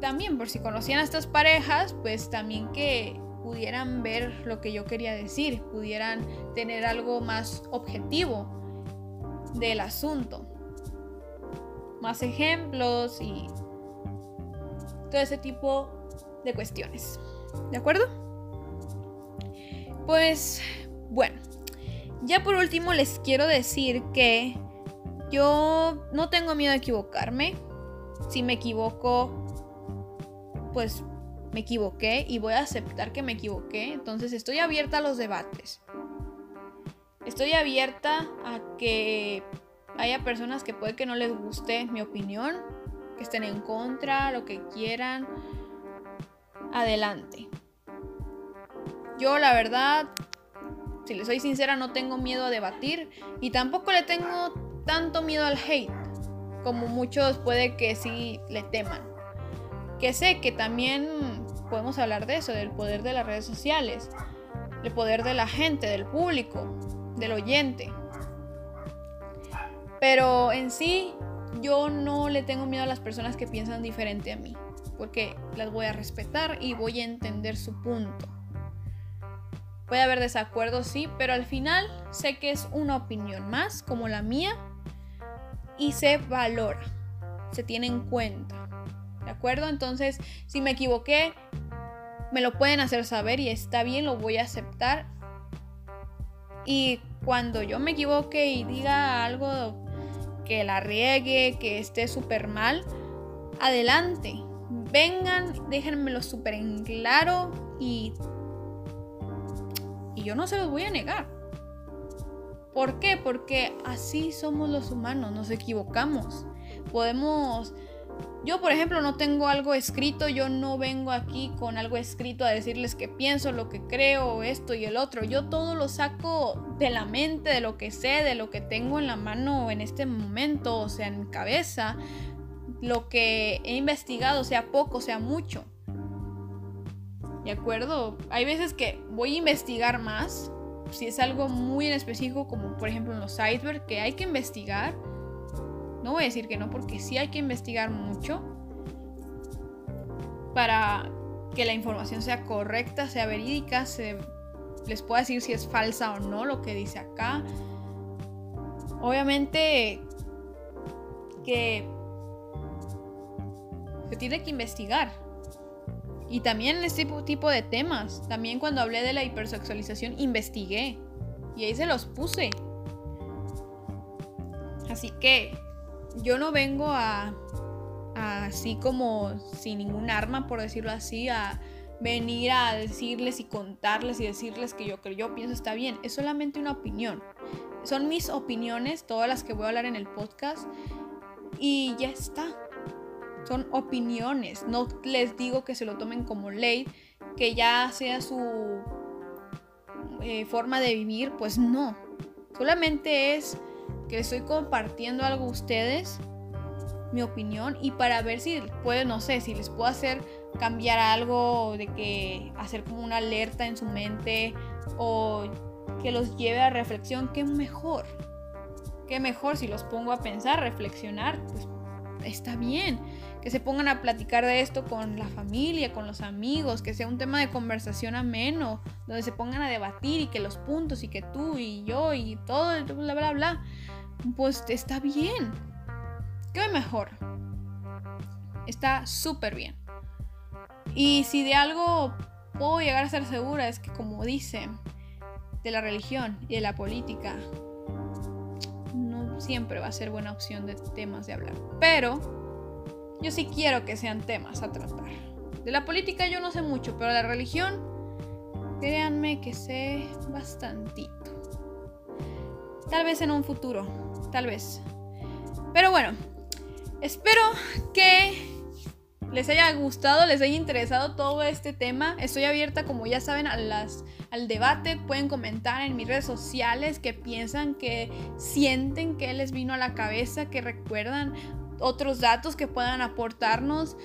también por si conocían a estas parejas, pues también que pudieran ver lo que yo quería decir, pudieran tener algo más objetivo del asunto. Más ejemplos y todo ese tipo de cuestiones. ¿De acuerdo? Pues bueno, ya por último les quiero decir que yo no tengo miedo de equivocarme. Si me equivoco, pues me equivoqué y voy a aceptar que me equivoqué. Entonces estoy abierta a los debates. Estoy abierta a que haya personas que puede que no les guste mi opinión, que estén en contra, lo que quieran adelante. Yo la verdad, si les soy sincera, no tengo miedo a debatir y tampoco le tengo tanto miedo al hate como muchos puede que sí le teman. Que sé que también podemos hablar de eso, del poder de las redes sociales, el poder de la gente, del público, del oyente. Pero en sí, yo no le tengo miedo a las personas que piensan diferente a mí porque las voy a respetar y voy a entender su punto. Puede haber desacuerdos, sí, pero al final sé que es una opinión más, como la mía, y se valora, se tiene en cuenta. ¿De acuerdo? Entonces, si me equivoqué, me lo pueden hacer saber y está bien, lo voy a aceptar. Y cuando yo me equivoque y diga algo que la riegue, que esté súper mal, adelante vengan, déjenmelo súper en claro y, y yo no se los voy a negar. ¿Por qué? Porque así somos los humanos, nos equivocamos. Podemos Yo, por ejemplo, no tengo algo escrito, yo no vengo aquí con algo escrito a decirles que pienso, lo que creo, esto y el otro. Yo todo lo saco de la mente, de lo que sé, de lo que tengo en la mano en este momento, o sea, en mi cabeza, lo que he investigado, sea poco, sea mucho. ¿De acuerdo? Hay veces que voy a investigar más, si es algo muy específico, como por ejemplo en los icebergs, que hay que investigar no voy a decir que no, porque sí hay que investigar mucho para que la información sea correcta, sea verídica, se les pueda decir si es falsa o no lo que dice acá. Obviamente que se tiene que investigar. Y también en este tipo de temas, también cuando hablé de la hipersexualización, investigué. Y ahí se los puse. Así que yo no vengo a, así como sin ningún arma, por decirlo así, a venir a decirles y contarles y decirles que yo que yo pienso está bien. Es solamente una opinión. Son mis opiniones, todas las que voy a hablar en el podcast. Y ya está. Son opiniones. No les digo que se lo tomen como ley, que ya sea su eh, forma de vivir. Pues no. Solamente es que estoy compartiendo algo a ustedes, mi opinión, y para ver si puede, no sé, si les puedo hacer cambiar algo, de que hacer como una alerta en su mente o que los lleve a reflexión, qué mejor. Qué mejor si los pongo a pensar, reflexionar, pues está bien. Que se pongan a platicar de esto con la familia, con los amigos, que sea un tema de conversación ameno, donde se pongan a debatir y que los puntos y que tú y yo y todo, bla, bla, bla pues está bien. ¿Qué mejor? Está súper bien. Y si de algo puedo llegar a ser segura es que como dice, de la religión y de la política, no siempre va a ser buena opción de temas de hablar. Pero yo sí quiero que sean temas a tratar. De la política yo no sé mucho, pero de la religión, créanme que sé bastantito. Tal vez en un futuro tal vez. Pero bueno, espero que les haya gustado, les haya interesado todo este tema. Estoy abierta, como ya saben, a las, al debate. Pueden comentar en mis redes sociales qué piensan, qué sienten, qué les vino a la cabeza, qué recuerdan, otros datos que puedan aportarnos.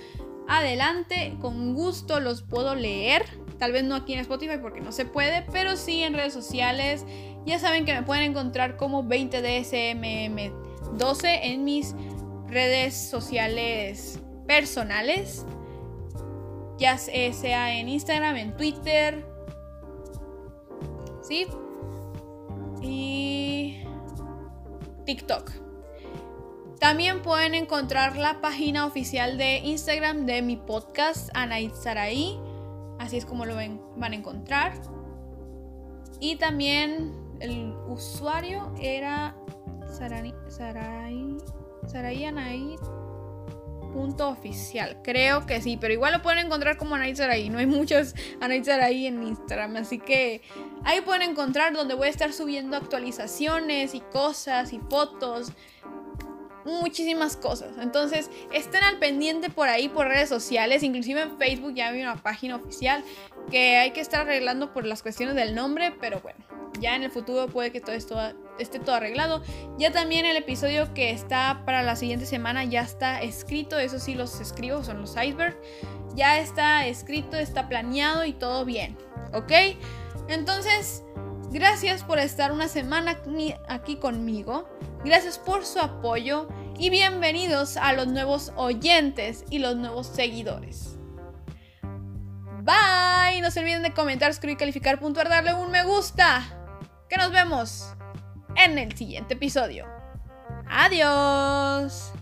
Adelante, con gusto los puedo leer. Tal vez no aquí en Spotify porque no se puede, pero sí en redes sociales. Ya saben que me pueden encontrar como 20DSMM12 en mis redes sociales personales. Ya sea en Instagram, en Twitter. ¿Sí? Y TikTok. También pueden encontrar la página oficial de Instagram de mi podcast, Anaid Saraí. Así es como lo van a encontrar. Y también el usuario era Sarai, Sarai, punto oficial. Creo que sí, pero igual lo pueden encontrar como Anaí Sarai. No hay muchos Anaí Sarai en Instagram, así que ahí pueden encontrar donde voy a estar subiendo actualizaciones y cosas y fotos muchísimas cosas. Entonces, estén al pendiente por ahí, por redes sociales, inclusive en Facebook ya hay una página oficial que hay que estar arreglando por las cuestiones del nombre, pero bueno, ya en el futuro puede que todo esto esté todo arreglado. Ya también el episodio que está para la siguiente semana ya está escrito, eso sí los escribo, son los iceberg. Ya está escrito, está planeado y todo bien, ¿ok? Entonces, gracias por estar una semana aquí conmigo. Gracias por su apoyo y bienvenidos a los nuevos oyentes y los nuevos seguidores. Bye, no se olviden de comentar, suscribir, calificar, puntuar, darle un me gusta. Que nos vemos en el siguiente episodio. Adiós.